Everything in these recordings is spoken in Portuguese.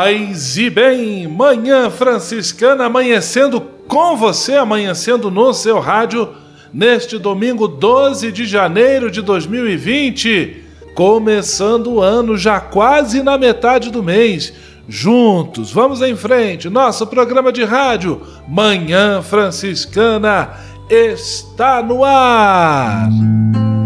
Paz e bem, Manhã Franciscana amanhecendo com você, amanhecendo no seu rádio, neste domingo 12 de janeiro de 2020, começando o ano já quase na metade do mês. Juntos, vamos em frente, nosso programa de rádio, Manhã Franciscana, está no ar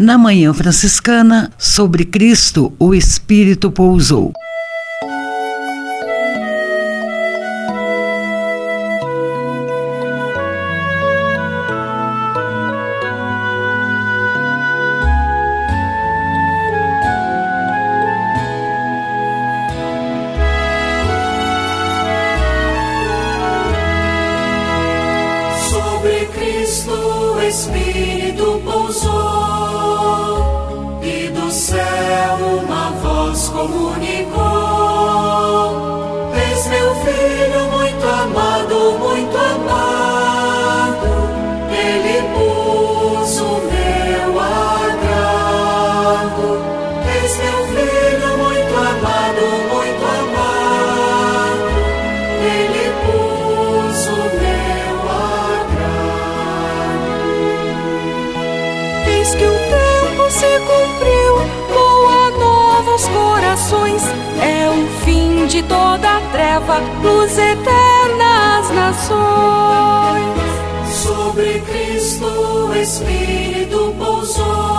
Na Manhã Franciscana, sobre Cristo, o Espírito pousou. sobre Cristo o Espírito pousou.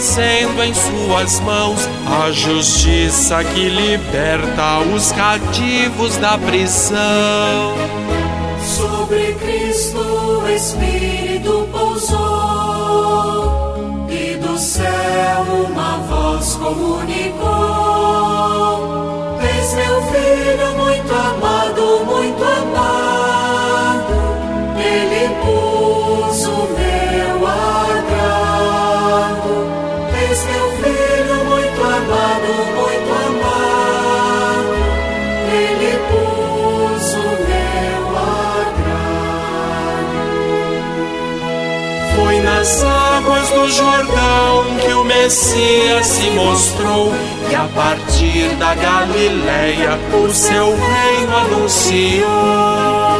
Trazendo em suas mãos a justiça que liberta os cativos da prisão. Sobre Cristo o Espírito pousou e do céu uma voz comunicou: És meu filho muito amado, muito amado. Águas do Jordão que o Messias se mostrou e a partir da Galileia o seu reino anunciou.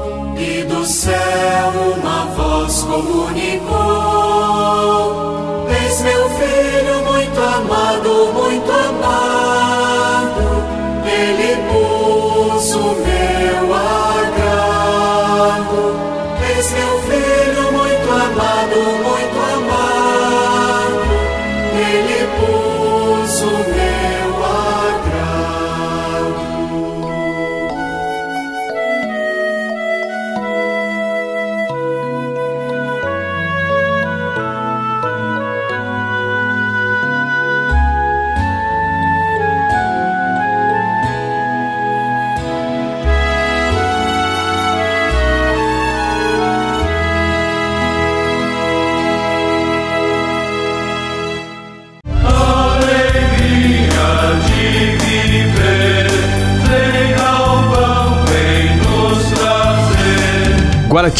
céu uma voz comunicou: Eis meu filho muito amado, muito amado,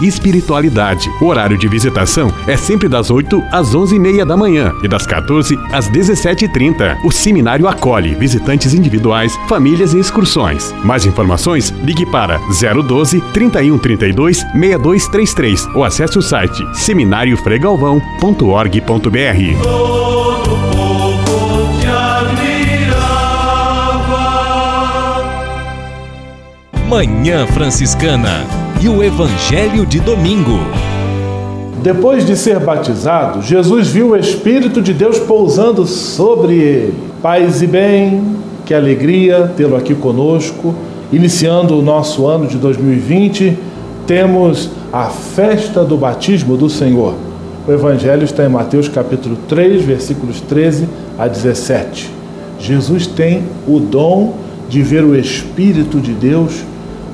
e espiritualidade. O horário de visitação é sempre das 8 às 11h30 da manhã e das 14 às 17h30. O seminário acolhe visitantes individuais, famílias e excursões. Mais informações, ligue para 012 3132 6233 ou acesse o site seminariofregalvão.org.br. Manhã Franciscana e o Evangelho de Domingo. Depois de ser batizado, Jesus viu o Espírito de Deus pousando sobre ele. Paz e bem, que alegria tê-lo aqui conosco. Iniciando o nosso ano de 2020, temos a festa do batismo do Senhor. O Evangelho está em Mateus capítulo 3, versículos 13 a 17. Jesus tem o dom de ver o Espírito de Deus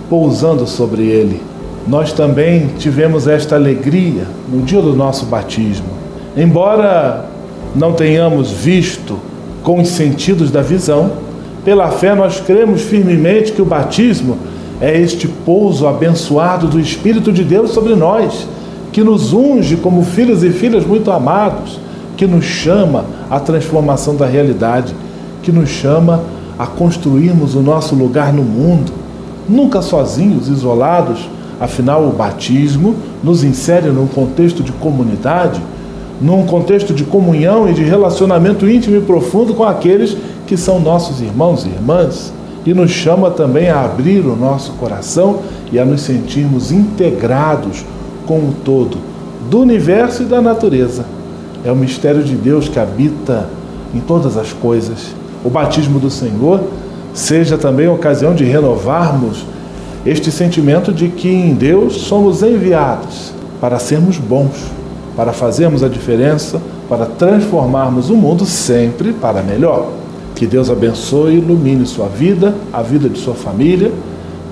pousando sobre ele. Nós também tivemos esta alegria no dia do nosso batismo. Embora não tenhamos visto com os sentidos da visão, pela fé nós cremos firmemente que o batismo é este pouso abençoado do Espírito de Deus sobre nós, que nos unge como filhos e filhas muito amados, que nos chama à transformação da realidade, que nos chama a construirmos o nosso lugar no mundo nunca sozinhos, isolados. Afinal, o batismo nos insere num contexto de comunidade, num contexto de comunhão e de relacionamento íntimo e profundo com aqueles que são nossos irmãos e irmãs, e nos chama também a abrir o nosso coração e a nos sentirmos integrados com o todo do universo e da natureza. É o mistério de Deus que habita em todas as coisas. O batismo do Senhor seja também ocasião de renovarmos este sentimento de que em Deus somos enviados para sermos bons, para fazermos a diferença, para transformarmos o mundo sempre para melhor. Que Deus abençoe e ilumine sua vida, a vida de sua família,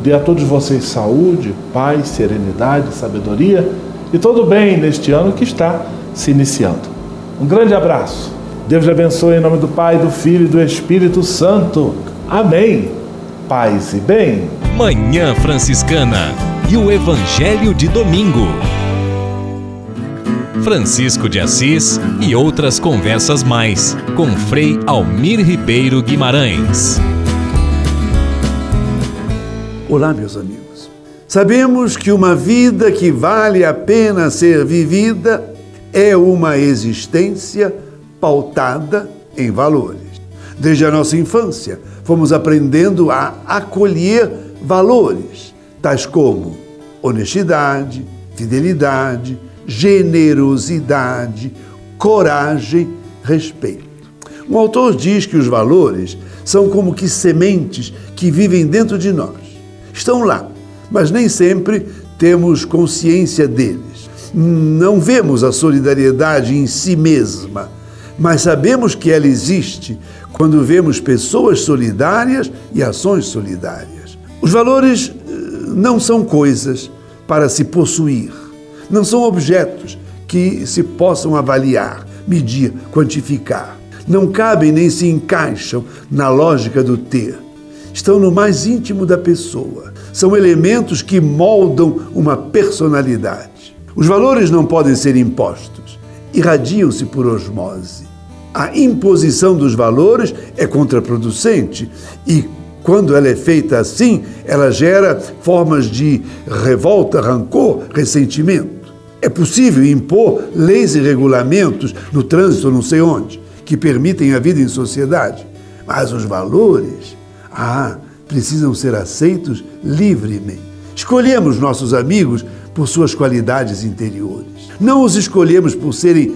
dê a todos vocês saúde, paz, serenidade, sabedoria e todo bem neste ano que está se iniciando. Um grande abraço. Deus lhe abençoe em nome do Pai, do Filho e do Espírito Santo. Amém. Paz e bem. Manhã Franciscana e o Evangelho de Domingo. Francisco de Assis e outras conversas mais com Frei Almir Ribeiro Guimarães. Olá, meus amigos. Sabemos que uma vida que vale a pena ser vivida é uma existência pautada em valores. Desde a nossa infância, fomos aprendendo a acolher valores, tais como honestidade, fidelidade, generosidade, coragem, respeito. Um autor diz que os valores são como que sementes que vivem dentro de nós. Estão lá, mas nem sempre temos consciência deles. Não vemos a solidariedade em si mesma, mas sabemos que ela existe quando vemos pessoas solidárias e ações solidárias. Os valores eh, não são coisas para se possuir, não são objetos que se possam avaliar, medir, quantificar. Não cabem nem se encaixam na lógica do ter. Estão no mais íntimo da pessoa. São elementos que moldam uma personalidade. Os valores não podem ser impostos, irradiam-se por osmose. A imposição dos valores é contraproducente e quando ela é feita assim, ela gera formas de revolta, rancor, ressentimento. É possível impor leis e regulamentos no trânsito, não sei onde, que permitem a vida em sociedade. Mas os valores, ah, precisam ser aceitos livremente. Escolhemos nossos amigos por suas qualidades interiores. Não os escolhemos por serem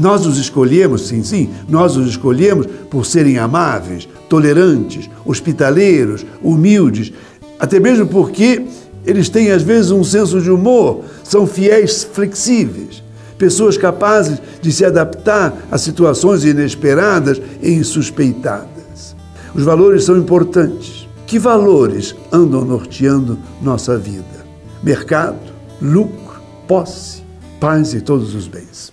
nós os escolhemos, sim, sim, nós os escolhemos por serem amáveis, tolerantes, hospitaleiros, humildes, até mesmo porque eles têm às vezes um senso de humor, são fiéis flexíveis, pessoas capazes de se adaptar a situações inesperadas e insuspeitadas. Os valores são importantes. Que valores andam norteando nossa vida? Mercado, lucro, posse, paz e todos os bens.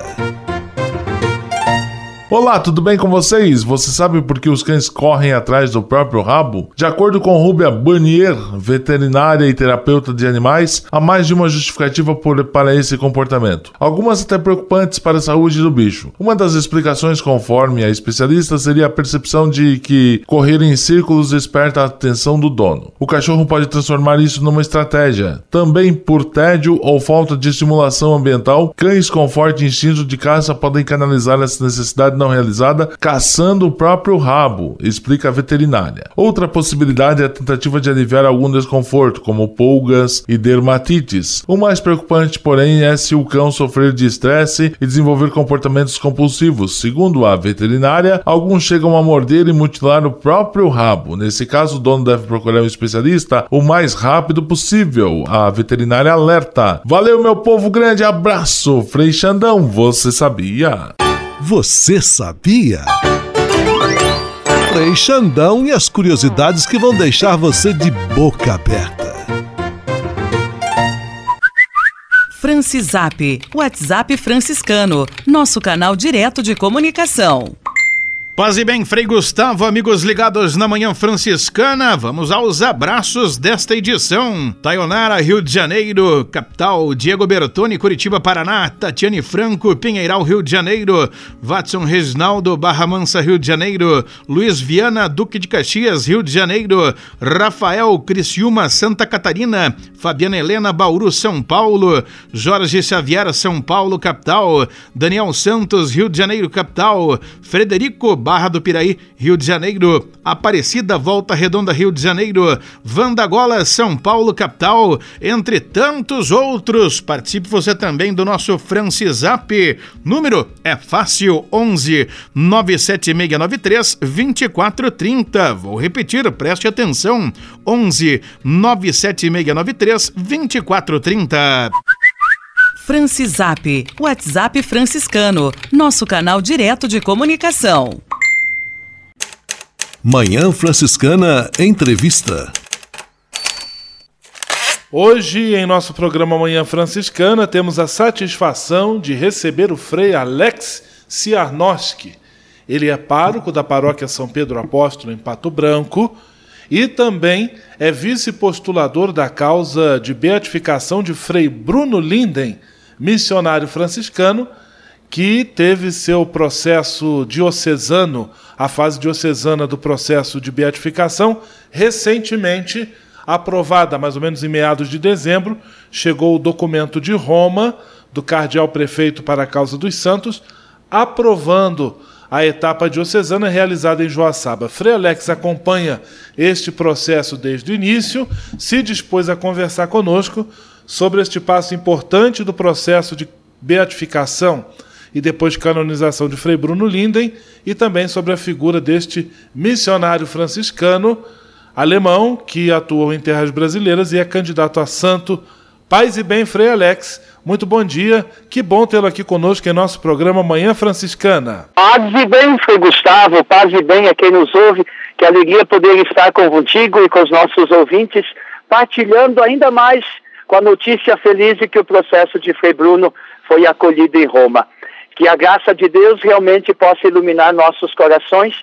Olá, tudo bem com vocês? Você sabe por que os cães correm atrás do próprio rabo? De acordo com Rubia Burnier, veterinária e terapeuta de animais, há mais de uma justificativa por, para esse comportamento. Algumas até preocupantes para a saúde do bicho. Uma das explicações, conforme a especialista, seria a percepção de que correr em círculos desperta a atenção do dono. O cachorro pode transformar isso numa estratégia. Também por tédio ou falta de estimulação ambiental, cães com forte instinto de caça podem canalizar essa necessidade não realizada caçando o próprio rabo, explica a veterinária. Outra possibilidade é a tentativa de aliviar algum desconforto, como pulgas e dermatites. O mais preocupante, porém, é se o cão sofrer de estresse e desenvolver comportamentos compulsivos. Segundo a veterinária, alguns chegam a morder e mutilar o próprio rabo. Nesse caso, o dono deve procurar um especialista o mais rápido possível. A veterinária alerta. Valeu, meu povo, grande abraço. Frei Xandão, você sabia? Você sabia? Frei Xandão e as curiosidades que vão deixar você de boca aberta. Francisap, WhatsApp franciscano, nosso canal direto de comunicação. Paz e bem, Frei Gustavo, amigos ligados na Manhã Franciscana, vamos aos abraços desta edição. Taionara, Rio de Janeiro, capital, Diego Bertoni, Curitiba, Paraná, Tatiane Franco, Pinheiral, Rio de Janeiro, Watson Reginaldo, Barra Mansa, Rio de Janeiro, Luiz Viana, Duque de Caxias, Rio de Janeiro, Rafael Criciúma, Santa Catarina, Fabiana Helena, Bauru, São Paulo, Jorge Xavier, São Paulo, capital, Daniel Santos, Rio de Janeiro, capital, Frederico Barra do Piraí, Rio de Janeiro, Aparecida, Volta Redonda, Rio de Janeiro, Vandagola, São Paulo, capital, entre tantos outros. Participe você também do nosso Francisap. Número é fácil, 11 97693 2430. Vou repetir, preste atenção, 11 97693 2430. Francisap, WhatsApp franciscano, nosso canal direto de comunicação. Manhã Franciscana Entrevista. Hoje, em nosso programa Manhã Franciscana, temos a satisfação de receber o Frei Alex Ciarnoski. Ele é pároco da paróquia São Pedro Apóstolo, em Pato Branco, e também é vice-postulador da causa de beatificação de Frei Bruno Linden, missionário franciscano, que teve seu processo diocesano, a fase diocesana do processo de beatificação, recentemente aprovada mais ou menos em meados de dezembro, chegou o documento de Roma, do cardeal prefeito para a causa dos santos, aprovando a etapa diocesana realizada em Joaçaba. Frei Alex acompanha este processo desde o início, se dispôs a conversar conosco sobre este passo importante do processo de beatificação e depois canonização de Frei Bruno Linden e também sobre a figura deste missionário franciscano alemão que atuou em terras brasileiras e é candidato a santo. Paz e bem, Frei Alex. Muito bom dia. Que bom tê-lo aqui conosco em nosso programa Manhã Franciscana. Paz e bem, Frei Gustavo. Paz e bem a quem nos ouve. Que alegria poder estar contigo e com os nossos ouvintes, partilhando ainda mais com a notícia feliz de que o processo de Frei Bruno foi acolhido em Roma. Que a graça de Deus realmente possa iluminar nossos corações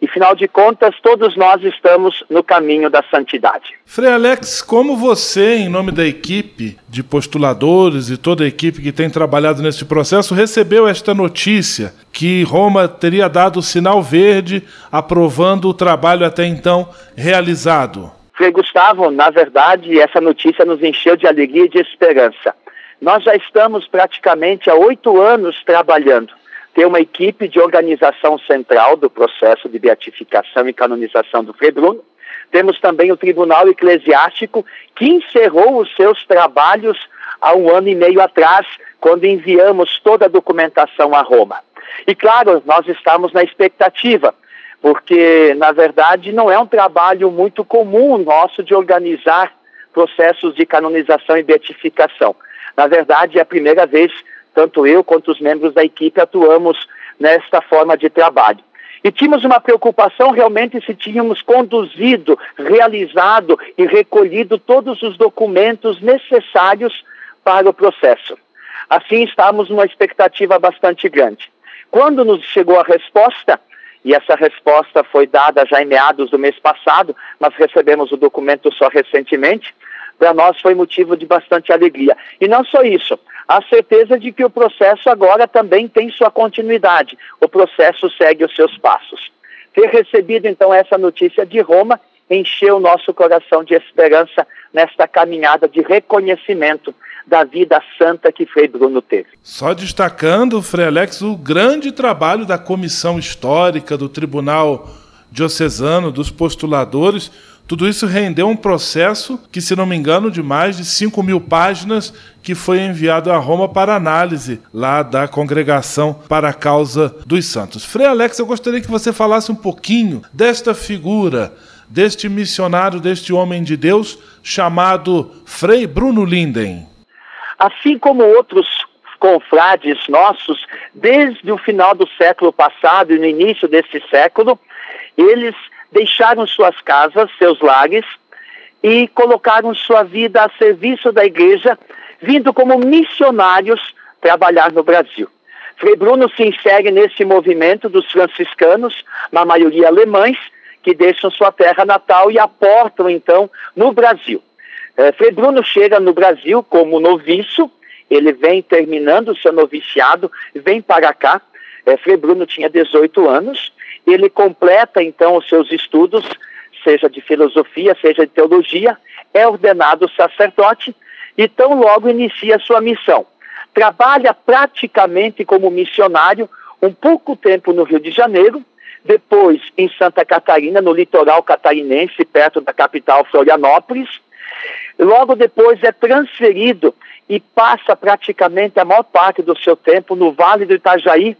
e, final de contas, todos nós estamos no caminho da santidade. Frei Alex, como você, em nome da equipe de postuladores e toda a equipe que tem trabalhado neste processo, recebeu esta notícia que Roma teria dado o sinal verde aprovando o trabalho até então realizado? Frei Gustavo, na verdade, essa notícia nos encheu de alegria e de esperança. Nós já estamos praticamente há oito anos trabalhando ter uma equipe de organização central do processo de beatificação e canonização do Frei Bruno. Temos também o Tribunal Eclesiástico, que encerrou os seus trabalhos há um ano e meio atrás, quando enviamos toda a documentação a Roma. E claro, nós estamos na expectativa, porque na verdade não é um trabalho muito comum nosso de organizar processos de canonização e beatificação. Na verdade, é a primeira vez tanto eu quanto os membros da equipe atuamos nesta forma de trabalho. E tínhamos uma preocupação realmente se tínhamos conduzido, realizado e recolhido todos os documentos necessários para o processo. Assim, estávamos numa expectativa bastante grande. Quando nos chegou a resposta, e essa resposta foi dada já em meados do mês passado, mas recebemos o documento só recentemente, para nós foi motivo de bastante alegria. E não só isso, a certeza de que o processo agora também tem sua continuidade. O processo segue os seus passos. Ter recebido então essa notícia de Roma encheu nosso coração de esperança nesta caminhada de reconhecimento da vida santa que Frei Bruno teve. Só destacando, Frei Alex, o grande trabalho da comissão histórica do Tribunal Diocesano, dos postuladores, tudo isso rendeu um processo que, se não me engano, de mais de 5 mil páginas, que foi enviado a Roma para análise lá da Congregação para a Causa dos Santos. Frei Alex, eu gostaria que você falasse um pouquinho desta figura, deste missionário, deste homem de Deus, chamado Frei Bruno Linden. Assim como outros confrades nossos, desde o final do século passado e no início desse século, eles deixaram suas casas, seus lares e colocaram sua vida a serviço da igreja, vindo como missionários trabalhar no Brasil. Frei Bruno se insere nesse movimento dos franciscanos, na maioria alemães, que deixam sua terra natal e aportam então no Brasil. É, Frei Bruno chega no Brasil como noviço, ele vem terminando seu noviciado, vem para cá. É, Frei Bruno tinha 18 anos ele completa então os seus estudos, seja de filosofia, seja de teologia, é ordenado sacerdote e tão logo inicia sua missão. Trabalha praticamente como missionário um pouco tempo no Rio de Janeiro, depois em Santa Catarina, no litoral catarinense, perto da capital Florianópolis. Logo depois é transferido e passa praticamente a maior parte do seu tempo no Vale do Itajaí,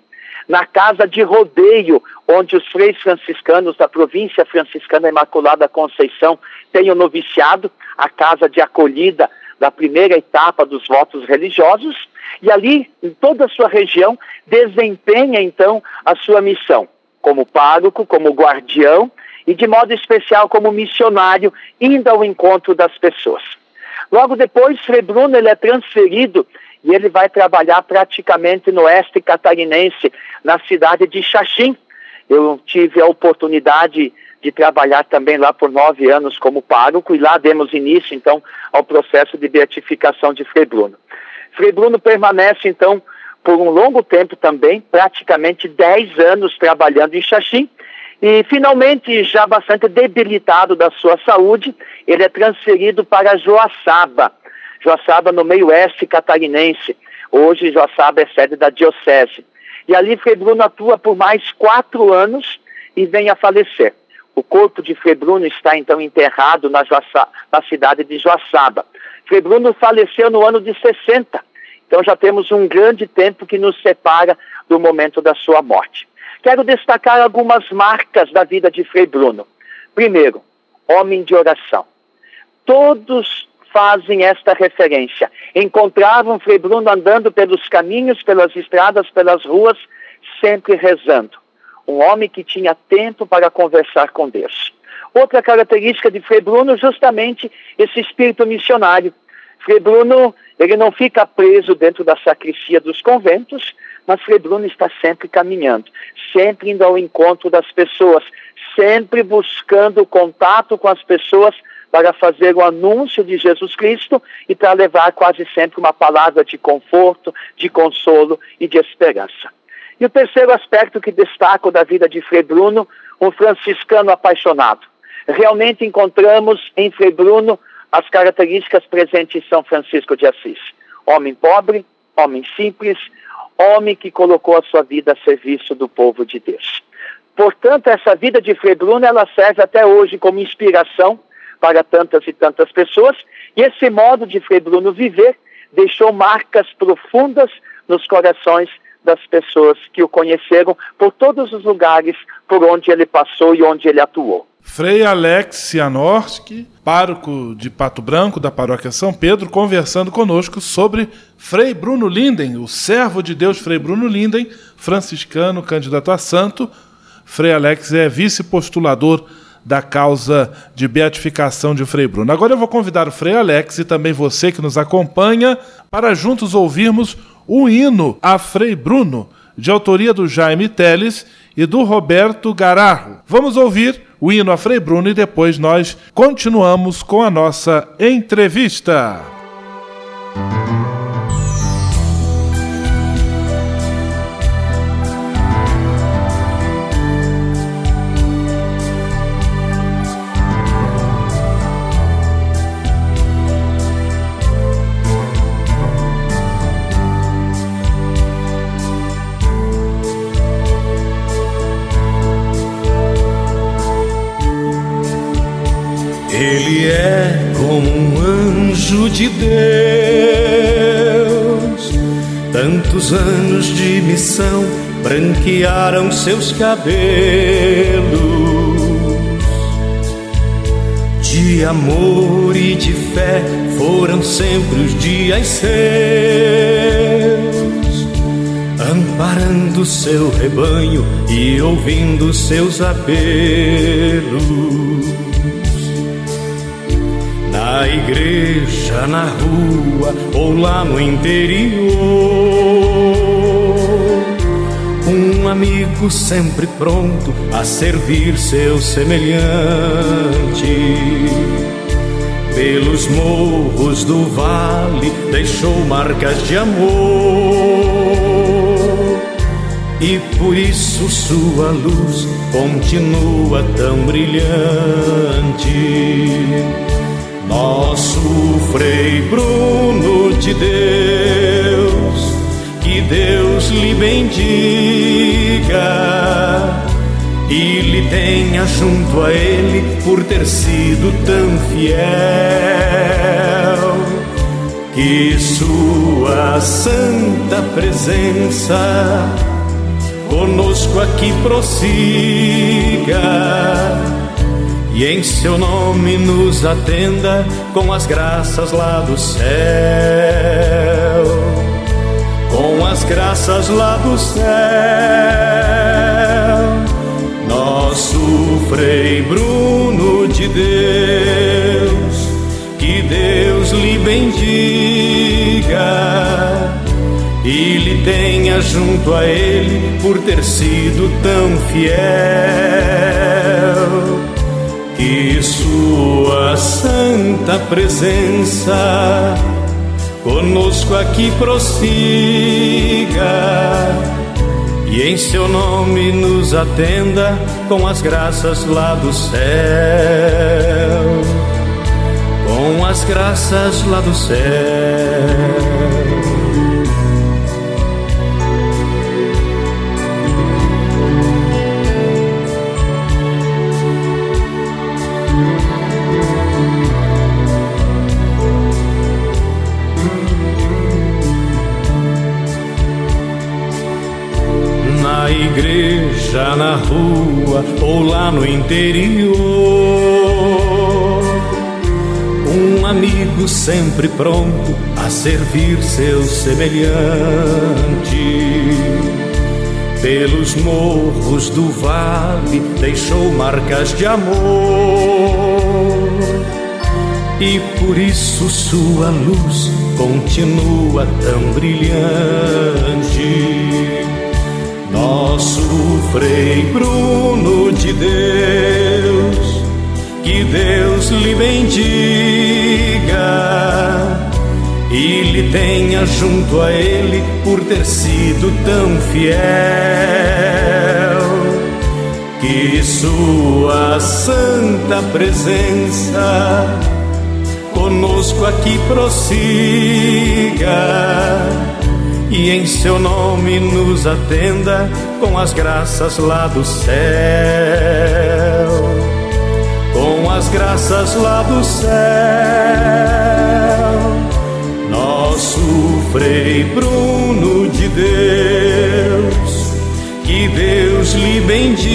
na casa de rodeio, onde os freis franciscanos da província franciscana Imaculada Conceição têm o noviciado, a casa de acolhida da primeira etapa dos votos religiosos, e ali, em toda a sua região, desempenha então a sua missão como pároco, como guardião e de modo especial como missionário, indo ao encontro das pessoas. Logo depois, Frei Bruno ele é transferido e ele vai trabalhar praticamente no oeste catarinense, na cidade de Xaxim. Eu tive a oportunidade de trabalhar também lá por nove anos como pároco e lá demos início, então, ao processo de beatificação de Frei Bruno. Frei Bruno permanece, então, por um longo tempo também, praticamente dez anos trabalhando em Xaxim, e finalmente, já bastante debilitado da sua saúde, ele é transferido para Joaçaba. Joaçaba no meio oeste catarinense. Hoje Joaçaba é sede da diocese. E ali Frei Bruno atua por mais quatro anos e vem a falecer. O corpo de Frei Bruno está então enterrado na, na cidade de Joaçaba. Frei Bruno faleceu no ano de 60. Então já temos um grande tempo que nos separa do momento da sua morte. Quero destacar algumas marcas da vida de Frei Bruno. Primeiro, homem de oração. Todos fazem esta referência. Encontravam Frei Bruno andando pelos caminhos, pelas estradas, pelas ruas, sempre rezando. Um homem que tinha tempo para conversar com Deus. Outra característica de Frei Bruno, justamente esse espírito missionário. Frei Bruno, ele não fica preso dentro da sacristia dos conventos, mas Frei Bruno está sempre caminhando, sempre indo ao encontro das pessoas, sempre buscando contato com as pessoas para fazer o anúncio de Jesus Cristo e para levar quase sempre uma palavra de conforto, de consolo e de esperança. E o terceiro aspecto que destaco da vida de Frei Bruno, um franciscano apaixonado. Realmente encontramos em Frei Bruno as características presentes em São Francisco de Assis. Homem pobre, homem simples, homem que colocou a sua vida a serviço do povo de Deus. Portanto, essa vida de Frei Bruno, ela serve até hoje como inspiração para tantas e tantas pessoas, e esse modo de Frei Bruno viver deixou marcas profundas nos corações das pessoas que o conheceram por todos os lugares por onde ele passou e onde ele atuou. Frei Alex Cianorski, pároco de Pato Branco da paróquia São Pedro, conversando conosco sobre Frei Bruno Linden, o servo de Deus Frei Bruno Linden, franciscano, candidato a santo. Frei Alex é vice-postulador da causa de beatificação de Frei Bruno. Agora eu vou convidar o Frei Alex e também você que nos acompanha para juntos ouvirmos o hino a Frei Bruno, de autoria do Jaime Teles e do Roberto Gararro. Vamos ouvir o hino a Frei Bruno e depois nós continuamos com a nossa entrevista. Anjo de Deus, tantos anos de missão branquearam seus cabelos. De amor e de fé foram sempre os dias seus, amparando seu rebanho e ouvindo seus apelos na igreja, na rua ou lá no interior. Um amigo sempre pronto a servir seu semelhante. Pelos morros do vale deixou marcas de amor. E por isso sua luz continua tão brilhante Frei Bruno de Deus, que Deus lhe bendiga e lhe tenha junto a ele por ter sido tão fiel. Que sua santa presença conosco aqui prossiga e em seu nome nos atenda com as graças lá do céu. Com as graças lá do céu, nosso Frei Bruno de Deus, que Deus lhe bendiga e lhe tenha junto a Ele por ter sido tão fiel. Que Sua santa presença conosco aqui prossiga e em Seu nome nos atenda com as graças lá do céu. Com as graças lá do céu. Igreja, na rua ou lá no interior. Um amigo sempre pronto a servir seu semelhante. Pelos morros do vale deixou marcas de amor. E por isso sua luz continua tão brilhante nosso Frei Bruno de Deus, que Deus lhe bendiga e lhe tenha junto a Ele por ter sido tão fiel, que Sua santa presença conosco aqui prossiga e em seu nome nos atenda com as graças lá do céu. Com as graças lá do céu, nosso Frei Bruno de Deus, que Deus lhe bendiga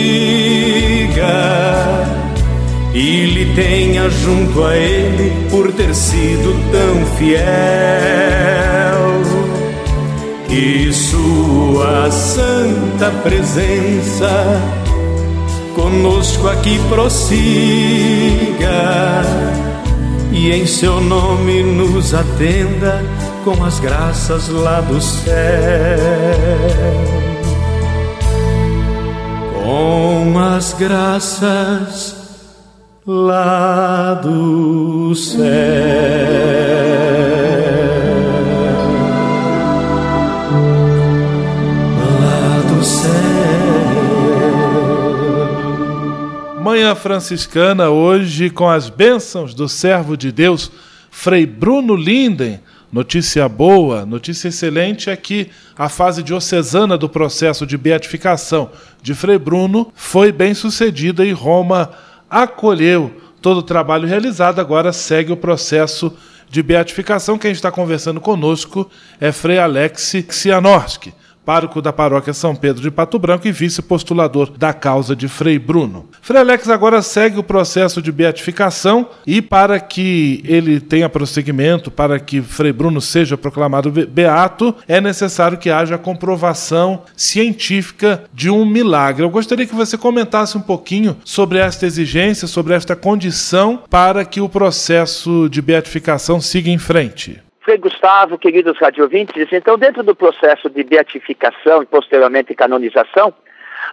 e lhe tenha junto a Ele por ter sido tão fiel que Sua santa presença conosco aqui prossiga e em Seu nome nos atenda com as graças lá do céu. Com as graças lá do céu. Manhã Franciscana, hoje com as bênçãos do servo de Deus, Frei Bruno Linden. Notícia boa, notícia excelente é que a fase diocesana do processo de beatificação de Frei Bruno foi bem sucedida e Roma acolheu todo o trabalho realizado. Agora segue o processo de beatificação. Quem está conversando conosco é Frei Alex Xianorski pároco da paróquia São Pedro de Pato Branco e vice-postulador da causa de Frei Bruno. Frei Alex agora segue o processo de beatificação e para que ele tenha prosseguimento, para que Frei Bruno seja proclamado beato, é necessário que haja comprovação científica de um milagre. Eu gostaria que você comentasse um pouquinho sobre esta exigência, sobre esta condição para que o processo de beatificação siga em frente. Frei Gustavo, queridos radiovintes, então, dentro do processo de beatificação e posteriormente canonização,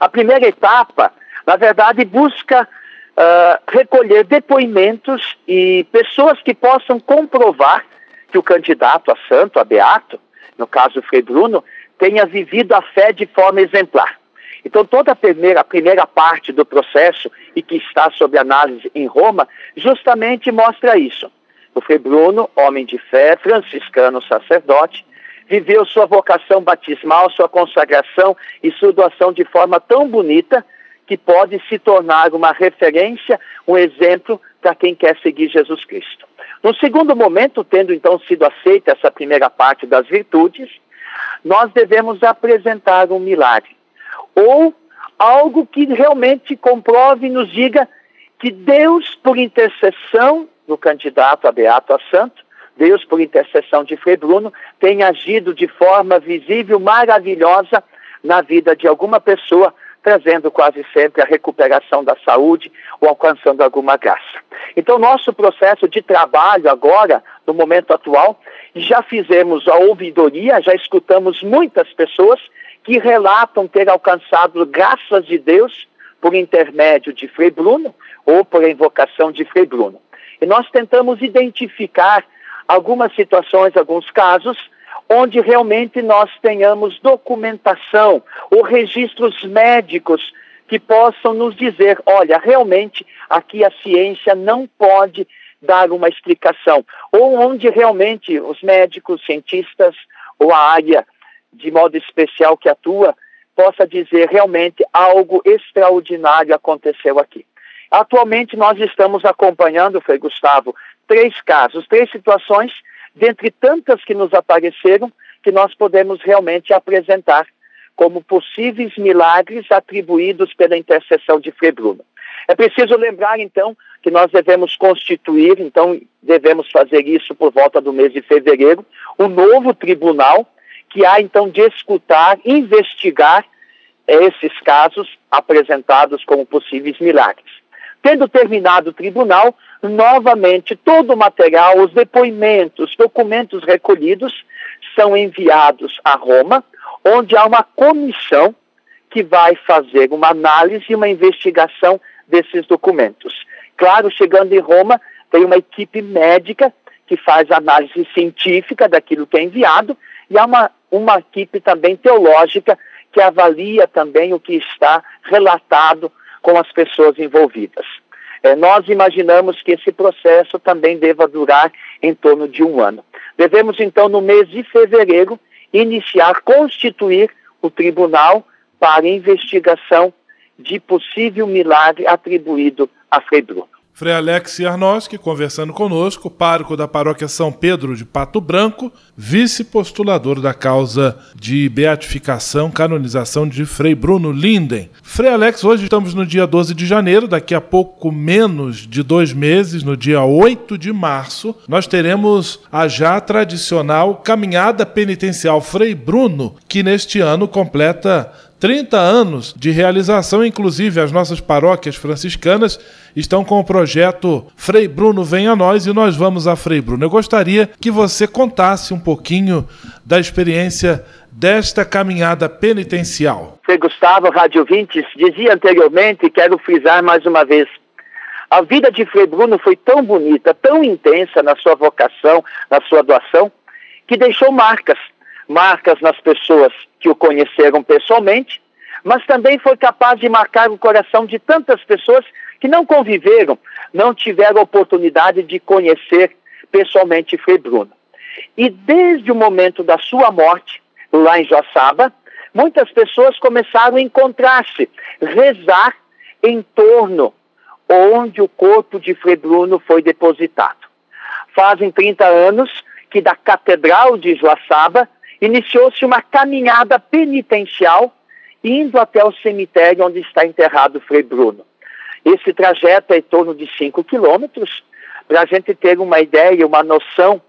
a primeira etapa, na verdade, busca uh, recolher depoimentos e pessoas que possam comprovar que o candidato a santo, a beato, no caso Frei Bruno, tenha vivido a fé de forma exemplar. Então, toda a primeira, a primeira parte do processo, e que está sob análise em Roma, justamente mostra isso. Frei Bruno, homem de fé, franciscano, sacerdote, viveu sua vocação batismal, sua consagração e sua doação de forma tão bonita que pode se tornar uma referência, um exemplo para quem quer seguir Jesus Cristo. No segundo momento, tendo então sido aceita essa primeira parte das virtudes, nós devemos apresentar um milagre ou algo que realmente comprove e nos diga que Deus, por intercessão no candidato a Beato a Santo, Deus, por intercessão de Frei Bruno, tem agido de forma visível, maravilhosa na vida de alguma pessoa, trazendo quase sempre a recuperação da saúde ou alcançando alguma graça. Então, nosso processo de trabalho agora, no momento atual, já fizemos a ouvidoria, já escutamos muitas pessoas que relatam ter alcançado graças de Deus por intermédio de Frei Bruno ou por invocação de Frei Bruno. E nós tentamos identificar algumas situações, alguns casos, onde realmente nós tenhamos documentação ou registros médicos que possam nos dizer: olha, realmente aqui a ciência não pode dar uma explicação, ou onde realmente os médicos, cientistas ou a área de modo especial que atua possa dizer realmente algo extraordinário aconteceu aqui. Atualmente nós estamos acompanhando, Frei Gustavo, três casos, três situações, dentre tantas que nos apareceram, que nós podemos realmente apresentar como possíveis milagres atribuídos pela intercessão de Frei Bruno. É preciso lembrar, então, que nós devemos constituir, então, devemos fazer isso por volta do mês de fevereiro, um novo tribunal que há, então, de escutar, investigar esses casos apresentados como possíveis milagres. Tendo terminado o tribunal, novamente todo o material, os depoimentos, documentos recolhidos são enviados a Roma, onde há uma comissão que vai fazer uma análise e uma investigação desses documentos. Claro, chegando em Roma, tem uma equipe médica que faz análise científica daquilo que é enviado e há uma, uma equipe também teológica que avalia também o que está relatado com as pessoas envolvidas. É, nós imaginamos que esse processo também deva durar em torno de um ano. Devemos, então, no mês de fevereiro, iniciar, constituir o tribunal para investigação de possível milagre atribuído a Frei Bruno. Frei Alex Arnoski conversando conosco, pároco da paróquia São Pedro de Pato Branco, vice-postulador da causa de beatificação, canonização de Frei Bruno Linden. Frei Alex, hoje estamos no dia 12 de janeiro, daqui a pouco menos de dois meses, no dia 8 de março, nós teremos a já tradicional caminhada penitencial Frei Bruno, que neste ano completa 30 anos de realização, inclusive as nossas paróquias franciscanas estão com o projeto Frei Bruno Vem a Nós e nós vamos a Frei Bruno. Eu gostaria que você contasse um pouquinho da experiência desta caminhada penitencial. Frei Gustavo, Rádio Vintes, dizia anteriormente, quero frisar mais uma vez, a vida de Frei Bruno foi tão bonita, tão intensa na sua vocação, na sua doação, que deixou marcas marcas nas pessoas que o conheceram pessoalmente, mas também foi capaz de marcar o coração de tantas pessoas que não conviveram, não tiveram oportunidade de conhecer pessoalmente Frei Bruno. E desde o momento da sua morte, lá em Joaçaba, muitas pessoas começaram a encontrar-se, rezar em torno onde o corpo de Frei Bruno foi depositado. Fazem 30 anos que da Catedral de Joaçaba iniciou-se uma caminhada penitencial indo até o cemitério onde está enterrado Frei Bruno. Esse trajeto é em torno de 5 quilômetros. Para a gente ter uma ideia, uma noção,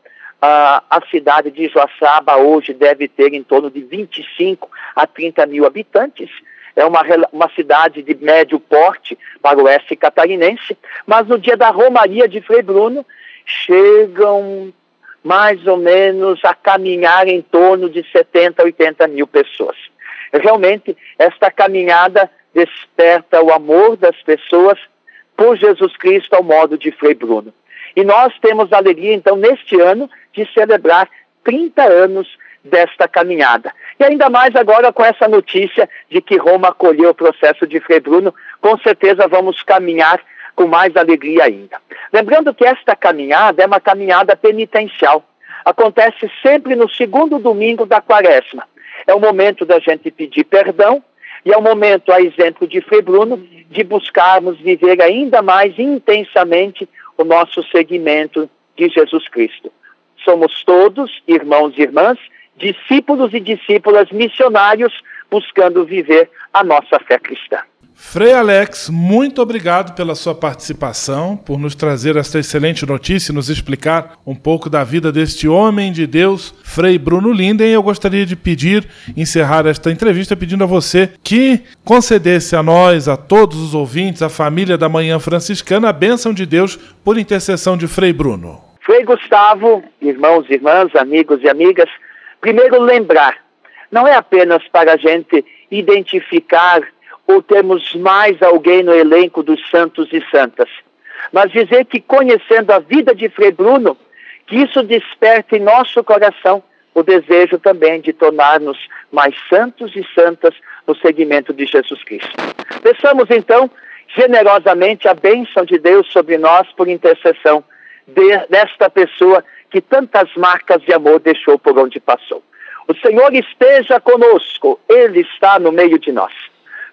a cidade de Joaçaba hoje deve ter em torno de 25 a 30 mil habitantes. É uma, uma cidade de médio porte para o oeste catarinense, mas no dia da Romaria de Frei Bruno chegam mais ou menos a caminhar em torno de 70, 80 mil pessoas. Realmente, esta caminhada desperta o amor das pessoas por Jesus Cristo ao modo de Frei Bruno. E nós temos a alegria, então, neste ano, de celebrar 30 anos desta caminhada. E ainda mais agora com essa notícia de que Roma acolheu o processo de Frei Bruno, com certeza vamos caminhar com mais alegria ainda. Lembrando que esta caminhada é uma caminhada penitencial. Acontece sempre no segundo domingo da quaresma. É o momento da gente pedir perdão e é o momento, a exemplo de Frei Bruno, de buscarmos viver ainda mais intensamente o nosso seguimento de Jesus Cristo. Somos todos, irmãos e irmãs, discípulos e discípulas missionários buscando viver a nossa fé cristã. Frei Alex, muito obrigado pela sua participação, por nos trazer esta excelente notícia e nos explicar um pouco da vida deste homem de Deus, Frei Bruno Linden. Eu gostaria de pedir, encerrar esta entrevista, pedindo a você que concedesse a nós, a todos os ouvintes, a família da Manhã Franciscana, a bênção de Deus por intercessão de Frei Bruno. Frei Gustavo, irmãos, irmãs, amigos e amigas, primeiro lembrar, não é apenas para a gente identificar ou termos mais alguém no elenco dos santos e santas. Mas dizer que conhecendo a vida de Frei Bruno, que isso desperte em nosso coração o desejo também de tornar-nos mais santos e santas no seguimento de Jesus Cristo. Peçamos então generosamente a bênção de Deus sobre nós por intercessão de, desta pessoa que tantas marcas de amor deixou por onde passou. O Senhor esteja conosco, Ele está no meio de nós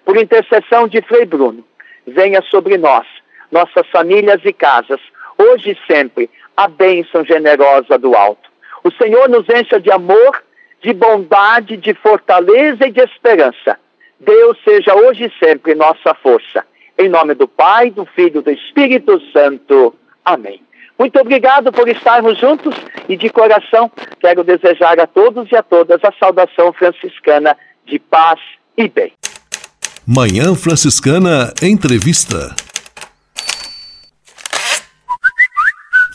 por intercessão de Frei Bruno, venha sobre nós, nossas famílias e casas, hoje e sempre, a bênção generosa do alto. O Senhor nos encha de amor, de bondade, de fortaleza e de esperança. Deus seja hoje e sempre nossa força. Em nome do Pai, do Filho e do Espírito Santo. Amém. Muito obrigado por estarmos juntos e de coração quero desejar a todos e a todas a saudação franciscana de paz e bem. Manhã Franciscana Entrevista.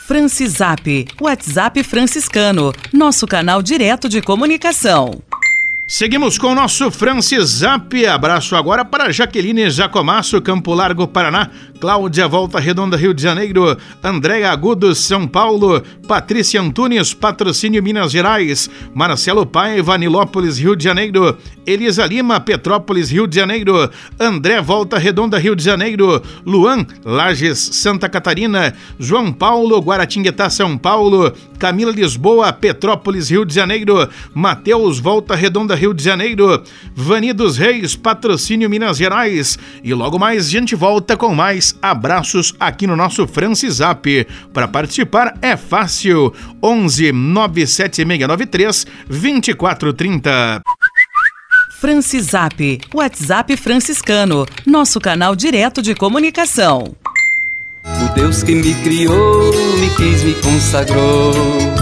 Francisap, WhatsApp franciscano, nosso canal direto de comunicação. Seguimos com o nosso Francisap. Abraço agora para Jaqueline Jacomasso, Campo Largo, Paraná. Cláudia Volta Redonda, Rio de Janeiro, Andréa Agudo, São Paulo, Patrícia Antunes, Patrocínio Minas Gerais, Marcelo Paiva, Nilópolis, Rio de Janeiro, Elisa Lima, Petrópolis, Rio de Janeiro, André Volta Redonda, Rio de Janeiro, Luan, Lages, Santa Catarina, João Paulo, Guaratinguetá, São Paulo, Camila Lisboa, Petrópolis, Rio de Janeiro, Mateus Volta Redonda, Rio de Janeiro, Vani dos Reis, Patrocínio Minas Gerais, e logo mais a gente volta com mais abraços aqui no nosso Francisap. Para participar é fácil. 11 97693 2430. Francisap, WhatsApp franciscano, nosso canal direto de comunicação. O Deus que me criou, me quis, me consagrou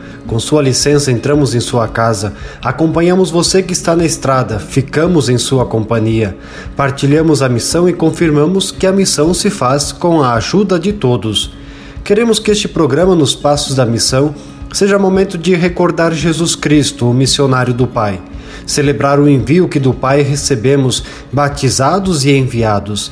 Com sua licença, entramos em sua casa, acompanhamos você que está na estrada, ficamos em sua companhia, partilhamos a missão e confirmamos que a missão se faz com a ajuda de todos. Queremos que este programa Nos Passos da Missão seja momento de recordar Jesus Cristo, o missionário do Pai, celebrar o envio que do Pai recebemos, batizados e enviados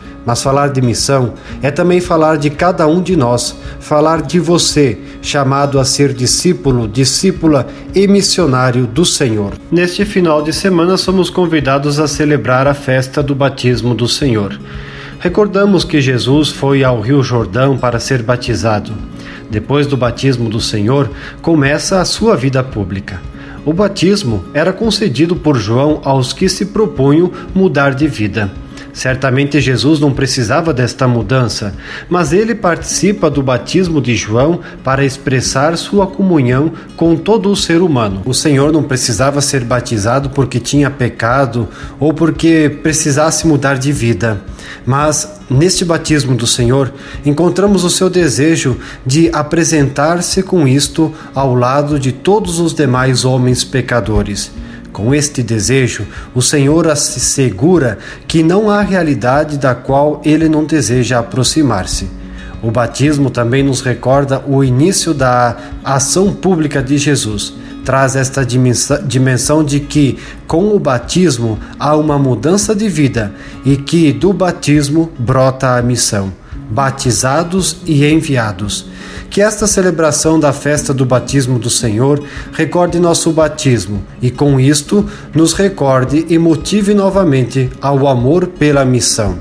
mas falar de missão é também falar de cada um de nós, falar de você, chamado a ser discípulo, discípula e missionário do Senhor. Neste final de semana somos convidados a celebrar a festa do batismo do Senhor. Recordamos que Jesus foi ao Rio Jordão para ser batizado. Depois do batismo do Senhor, começa a sua vida pública. O batismo era concedido por João aos que se propunham mudar de vida. Certamente Jesus não precisava desta mudança, mas ele participa do batismo de João para expressar sua comunhão com todo o ser humano. O Senhor não precisava ser batizado porque tinha pecado ou porque precisasse mudar de vida. Mas neste batismo do Senhor encontramos o seu desejo de apresentar-se com isto ao lado de todos os demais homens pecadores. Com este desejo, o Senhor assegura que não há realidade da qual ele não deseja aproximar-se. O batismo também nos recorda o início da ação pública de Jesus. Traz esta dimensão de que, com o batismo, há uma mudança de vida e que do batismo brota a missão. Batizados e enviados. Que esta celebração da festa do batismo do Senhor recorde nosso batismo e, com isto, nos recorde e motive novamente ao amor pela missão.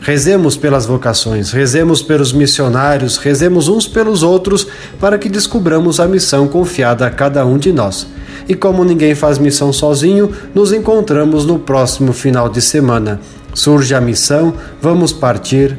Rezemos pelas vocações, rezemos pelos missionários, rezemos uns pelos outros para que descubramos a missão confiada a cada um de nós. E como ninguém faz missão sozinho, nos encontramos no próximo final de semana. Surge a missão, vamos partir,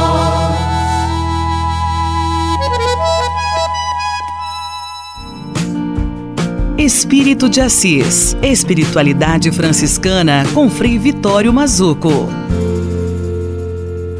Espírito de Assis. Espiritualidade franciscana com Frei Vitório Mazuco.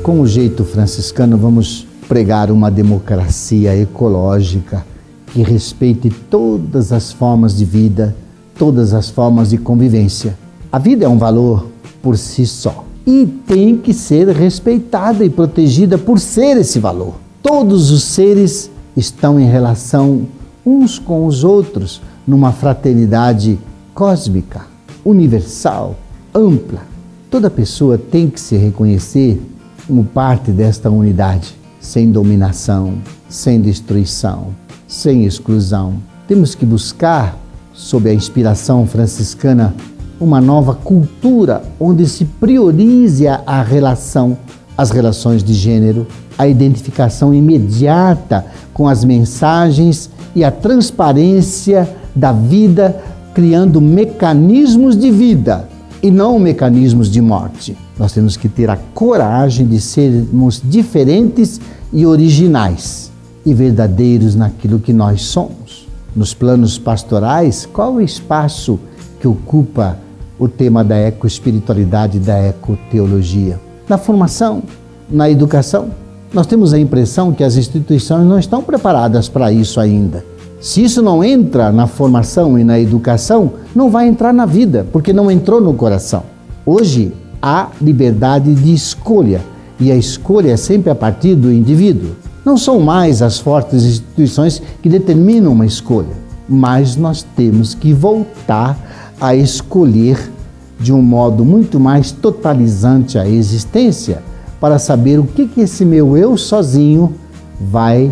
Com o jeito franciscano, vamos pregar uma democracia ecológica que respeite todas as formas de vida, todas as formas de convivência. A vida é um valor por si só e tem que ser respeitada e protegida por ser esse valor. Todos os seres estão em relação uns com os outros numa fraternidade cósmica, universal, ampla. Toda pessoa tem que se reconhecer como parte desta unidade, sem dominação, sem destruição, sem exclusão. Temos que buscar, sob a inspiração franciscana, uma nova cultura onde se priorize a relação, as relações de gênero, a identificação imediata com as mensagens e a transparência da vida, criando mecanismos de vida e não mecanismos de morte. Nós temos que ter a coragem de sermos diferentes e originais e verdadeiros naquilo que nós somos. Nos planos pastorais, qual o espaço que ocupa o tema da ecoespiritualidade e da ecoteologia? Na formação, na educação. Nós temos a impressão que as instituições não estão preparadas para isso ainda. Se isso não entra na formação e na educação, não vai entrar na vida, porque não entrou no coração. Hoje há liberdade de escolha e a escolha é sempre a partir do indivíduo. Não são mais as fortes instituições que determinam uma escolha, mas nós temos que voltar a escolher de um modo muito mais totalizante a existência para saber o que, que esse meu eu sozinho vai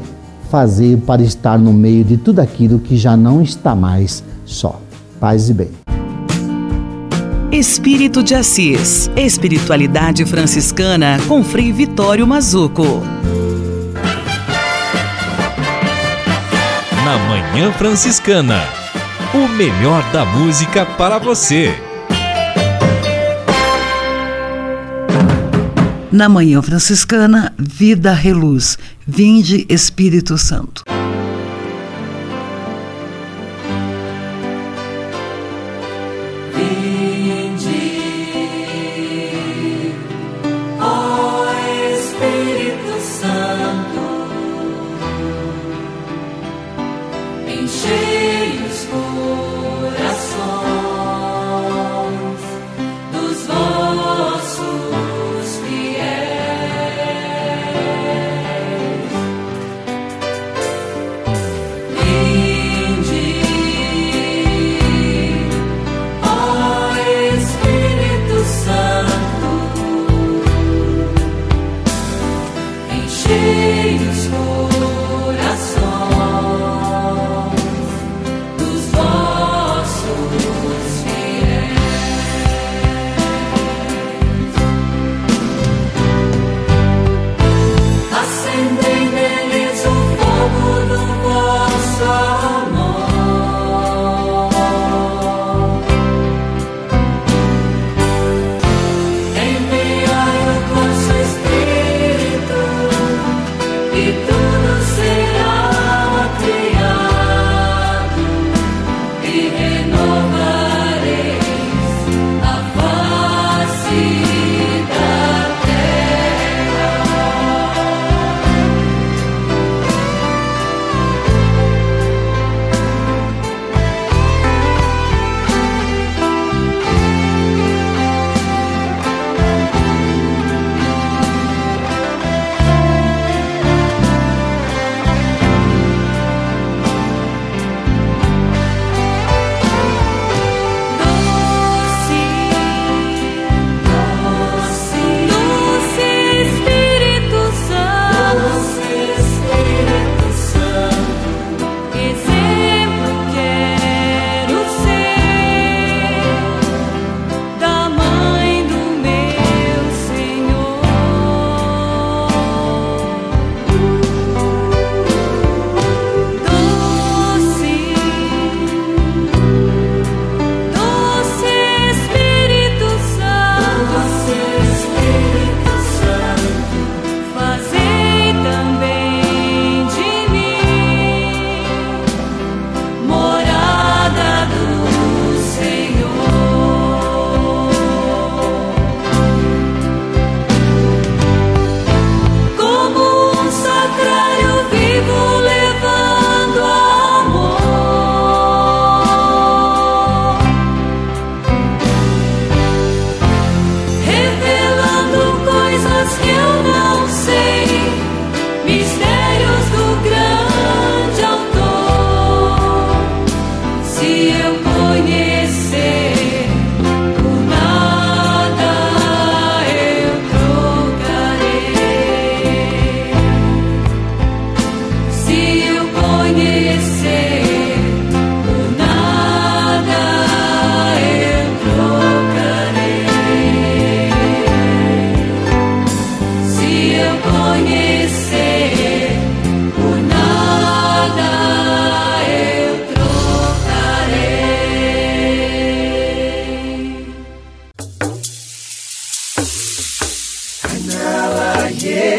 fazer para estar no meio de tudo aquilo que já não está mais só. Paz e bem. Espírito de Assis. Espiritualidade franciscana com Frei Vitório Mazuco. Na Manhã Franciscana. O melhor da música para você. Na Manhã Franciscana, Vida Reluz. Vinde Espírito Santo.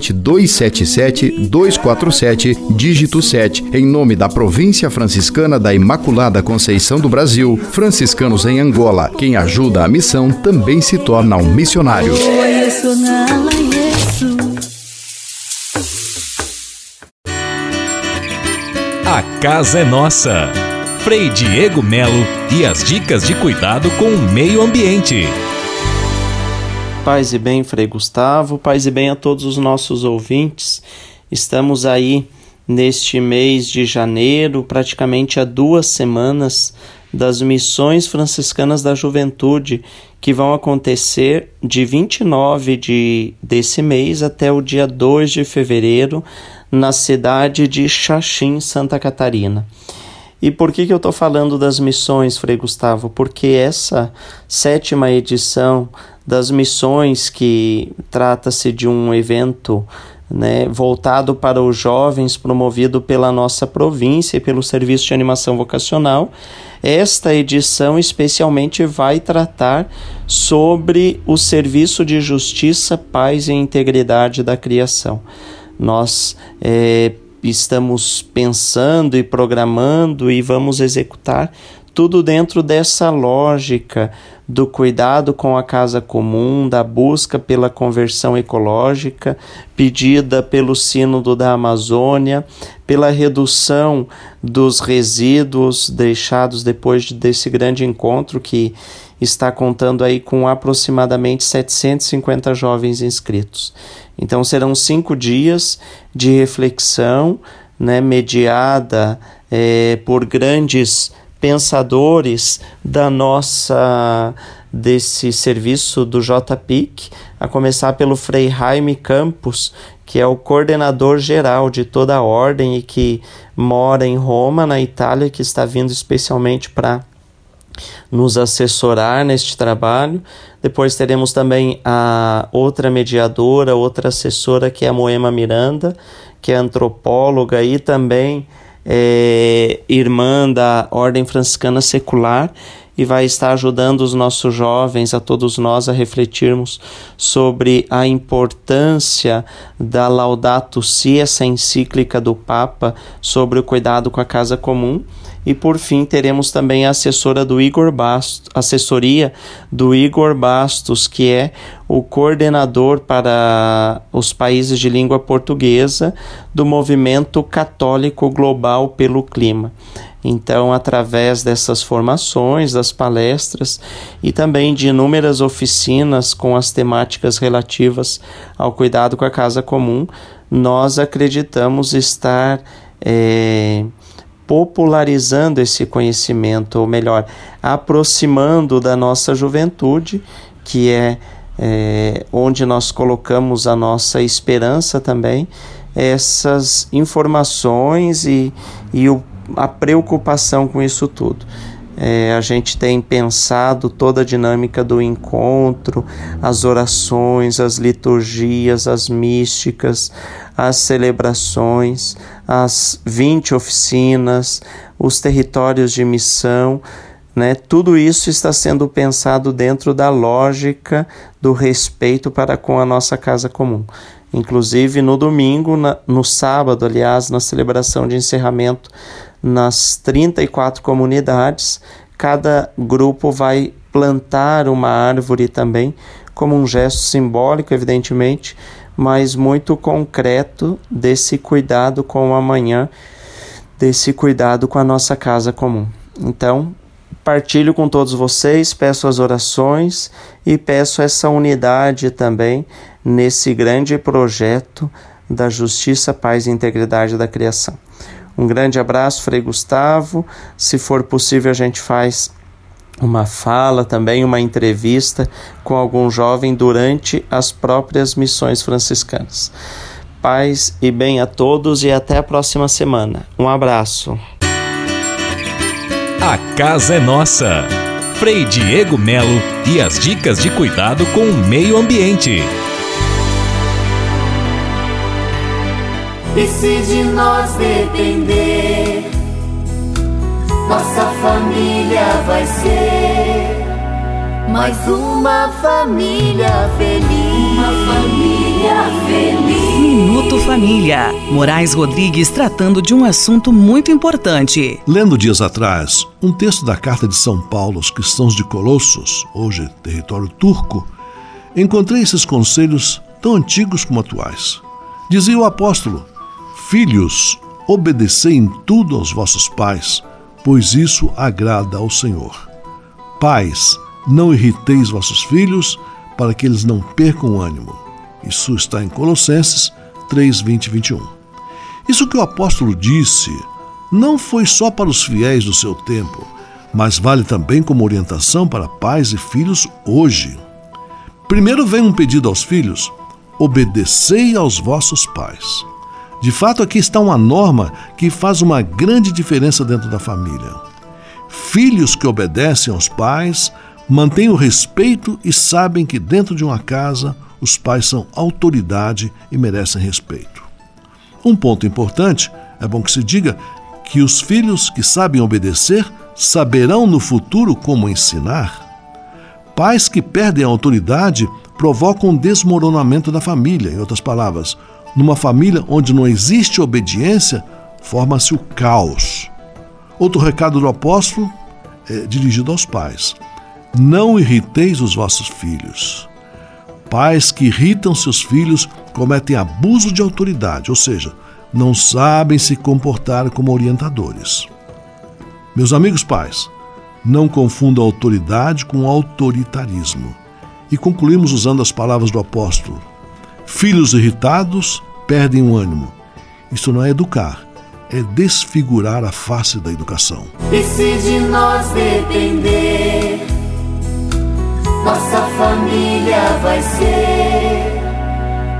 corrente 277 247, dígito 7, em nome da Província Franciscana da Imaculada Conceição do Brasil, franciscanos em Angola. Quem ajuda a missão também se torna um missionário. A casa é nossa. Frei Diego Melo e as dicas de cuidado com o meio ambiente. Paz e bem, Frei Gustavo, paz e bem a todos os nossos ouvintes. Estamos aí neste mês de janeiro, praticamente há duas semanas das missões franciscanas da juventude que vão acontecer de 29 de, desse mês até o dia 2 de fevereiro na cidade de Xaxim, Santa Catarina. E por que, que eu estou falando das missões, Frei Gustavo? Porque essa sétima edição das missões, que trata-se de um evento né, voltado para os jovens, promovido pela nossa província e pelo Serviço de Animação Vocacional. Esta edição especialmente vai tratar sobre o serviço de justiça, paz e integridade da criação. Nós é, estamos pensando e programando e vamos executar tudo dentro dessa lógica do cuidado com a casa comum, da busca pela conversão ecológica, pedida pelo Sínodo da Amazônia, pela redução dos resíduos deixados depois desse grande encontro que está contando aí com aproximadamente 750 jovens inscritos. Então serão cinco dias de reflexão, né, mediada é, por grandes pensadores da nossa desse serviço do JPIC, a começar pelo Frei Jaime Campos, que é o coordenador geral de toda a ordem e que mora em Roma, na Itália, que está vindo especialmente para nos assessorar neste trabalho. Depois teremos também a outra mediadora, outra assessora, que é a Moema Miranda, que é antropóloga e também é, irmã da Ordem Franciscana Secular e vai estar ajudando os nossos jovens, a todos nós, a refletirmos sobre a importância da Laudato Si, essa encíclica do Papa sobre o cuidado com a casa comum e por fim, teremos também a assessora do Igor Bastos, assessoria do Igor Bastos, que é o coordenador para os países de língua portuguesa do movimento católico global pelo clima. Então, através dessas formações, das palestras e também de inúmeras oficinas com as temáticas relativas ao cuidado com a casa comum, nós acreditamos estar é, popularizando esse conhecimento, ou melhor, aproximando da nossa juventude, que é, é onde nós colocamos a nossa esperança também, essas informações e, e o, a preocupação com isso tudo. É, a gente tem pensado toda a dinâmica do encontro, as orações, as liturgias, as místicas, as celebrações, as 20 oficinas, os territórios de missão. Né? Tudo isso está sendo pensado dentro da lógica do respeito para com a nossa casa comum. Inclusive no domingo, na, no sábado, aliás, na celebração de encerramento nas 34 comunidades, cada grupo vai plantar uma árvore também, como um gesto simbólico, evidentemente, mas muito concreto desse cuidado com o amanhã, desse cuidado com a nossa casa comum. Então, partilho com todos vocês, peço as orações e peço essa unidade também nesse grande projeto da justiça, paz e integridade da criação. Um grande abraço, Frei Gustavo. Se for possível, a gente faz uma fala, também uma entrevista com algum jovem durante as próprias missões franciscanas. Paz e bem a todos e até a próxima semana. Um abraço. A casa é nossa. Frei Diego Melo e as dicas de cuidado com o meio ambiente. E se de nós depender, nossa família vai ser mais uma família feliz. Uma família feliz. Minuto Família. Moraes Rodrigues tratando de um assunto muito importante. Lendo dias atrás um texto da carta de São Paulo aos cristãos de Colossos, hoje território turco, encontrei esses conselhos tão antigos como atuais. Dizia o apóstolo: Filhos, obedecei em tudo aos vossos pais, pois isso agrada ao Senhor. Pais, não irriteis vossos filhos, para que eles não percam o ânimo. Isso está em Colossenses 3, 20 e 21. Isso que o apóstolo disse não foi só para os fiéis do seu tempo, mas vale também como orientação para pais e filhos hoje. Primeiro vem um pedido aos filhos: obedecei aos vossos pais. De fato, aqui está uma norma que faz uma grande diferença dentro da família. Filhos que obedecem aos pais mantêm o respeito e sabem que dentro de uma casa os pais são autoridade e merecem respeito. Um ponto importante, é bom que se diga, que os filhos que sabem obedecer saberão no futuro como ensinar. Pais que perdem a autoridade provocam um desmoronamento da família, em outras palavras, numa família onde não existe obediência, forma-se o caos. Outro recado do apóstolo é dirigido aos pais: Não irriteis os vossos filhos. Pais que irritam seus filhos cometem abuso de autoridade, ou seja, não sabem se comportar como orientadores. Meus amigos pais, não confundam autoridade com autoritarismo. E concluímos usando as palavras do apóstolo: Filhos irritados perdem o ânimo. Isso não é educar, é desfigurar a face da educação. E se de nós depender, nossa família vai ser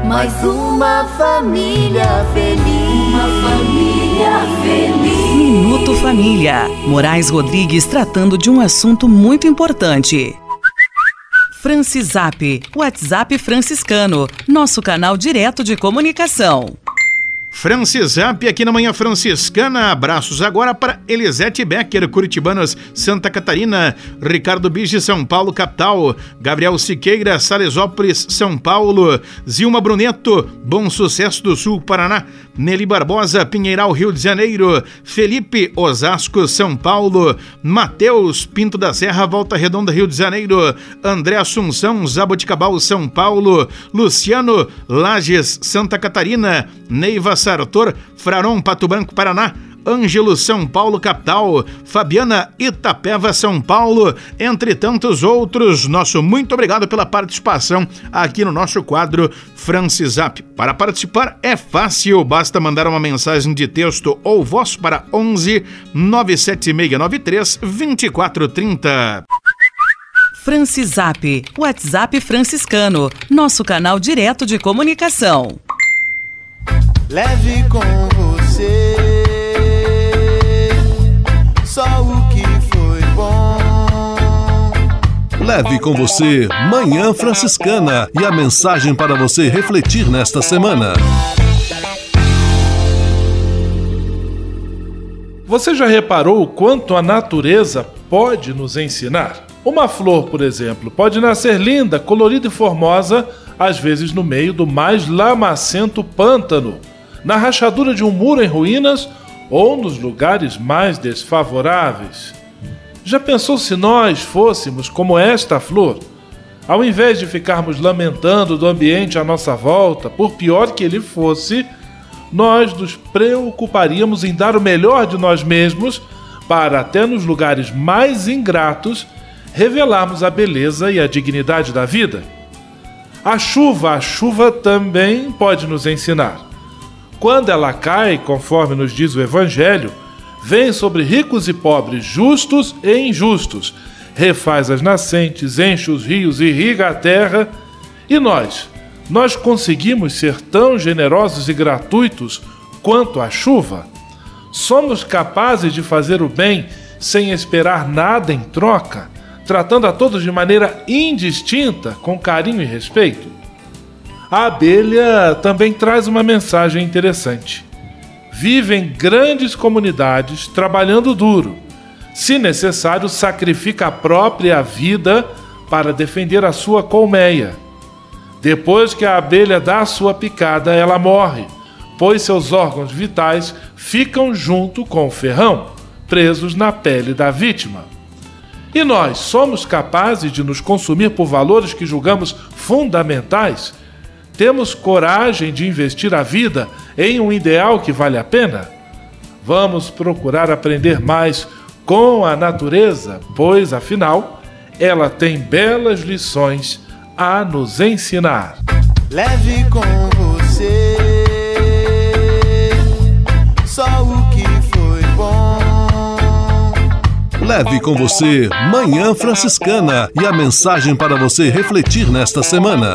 mais uma família feliz. Uma família feliz. Minuto Família. Moraes Rodrigues tratando de um assunto muito importante. Francisap, WhatsApp franciscano, nosso canal direto de comunicação. Francisap aqui na Manhã Franciscana. Abraços agora para Elisete Becker, Curitibanos, Santa Catarina, Ricardo Bige, São Paulo, capital, Gabriel Siqueira, Salesópolis, São Paulo, Zilma Bruneto, Bom Sucesso do Sul, Paraná, Nelly Barbosa, Pinheiral, Rio de Janeiro, Felipe, Osasco, São Paulo, Mateus, Pinto da Serra, Volta Redonda, Rio de Janeiro, André Assunção, Zaboticabal, São Paulo, Luciano, Lages, Santa Catarina, Neiva Sartor, Fraron, Pato Branco, Paraná, Ângelo, São Paulo, capital, Fabiana, Itapeva, São Paulo, entre tantos outros. Nosso muito obrigado pela participação aqui no nosso quadro Francisap. Para participar é fácil, basta mandar uma mensagem de texto ou voz para 11 97693 2430. Francisap, WhatsApp franciscano, nosso canal direto de comunicação. Leve com você só o que foi bom. Leve com você Manhã Franciscana e a mensagem para você refletir nesta semana. Você já reparou o quanto a natureza pode nos ensinar? Uma flor, por exemplo, pode nascer linda, colorida e formosa, às vezes no meio do mais lamacento pântano na rachadura de um muro em ruínas ou nos lugares mais desfavoráveis. Já pensou se nós fôssemos como esta flor? Ao invés de ficarmos lamentando do ambiente à nossa volta, por pior que ele fosse, nós nos preocuparíamos em dar o melhor de nós mesmos para, até nos lugares mais ingratos, revelarmos a beleza e a dignidade da vida. A chuva, a chuva também pode nos ensinar. Quando ela cai, conforme nos diz o Evangelho, vem sobre ricos e pobres, justos e injustos, refaz as nascentes, enche os rios, irriga a terra. E nós? Nós conseguimos ser tão generosos e gratuitos quanto a chuva? Somos capazes de fazer o bem sem esperar nada em troca, tratando a todos de maneira indistinta, com carinho e respeito? A abelha também traz uma mensagem interessante. Vive em grandes comunidades, trabalhando duro. Se necessário, sacrifica a própria vida para defender a sua colmeia. Depois que a abelha dá a sua picada, ela morre pois seus órgãos vitais ficam junto com o ferrão, presos na pele da vítima. E nós somos capazes de nos consumir por valores que julgamos fundamentais? Temos coragem de investir a vida em um ideal que vale a pena? Vamos procurar aprender mais com a natureza, pois afinal ela tem belas lições a nos ensinar. Leve com você só o que foi bom. Leve com você Manhã Franciscana e a mensagem para você refletir nesta semana.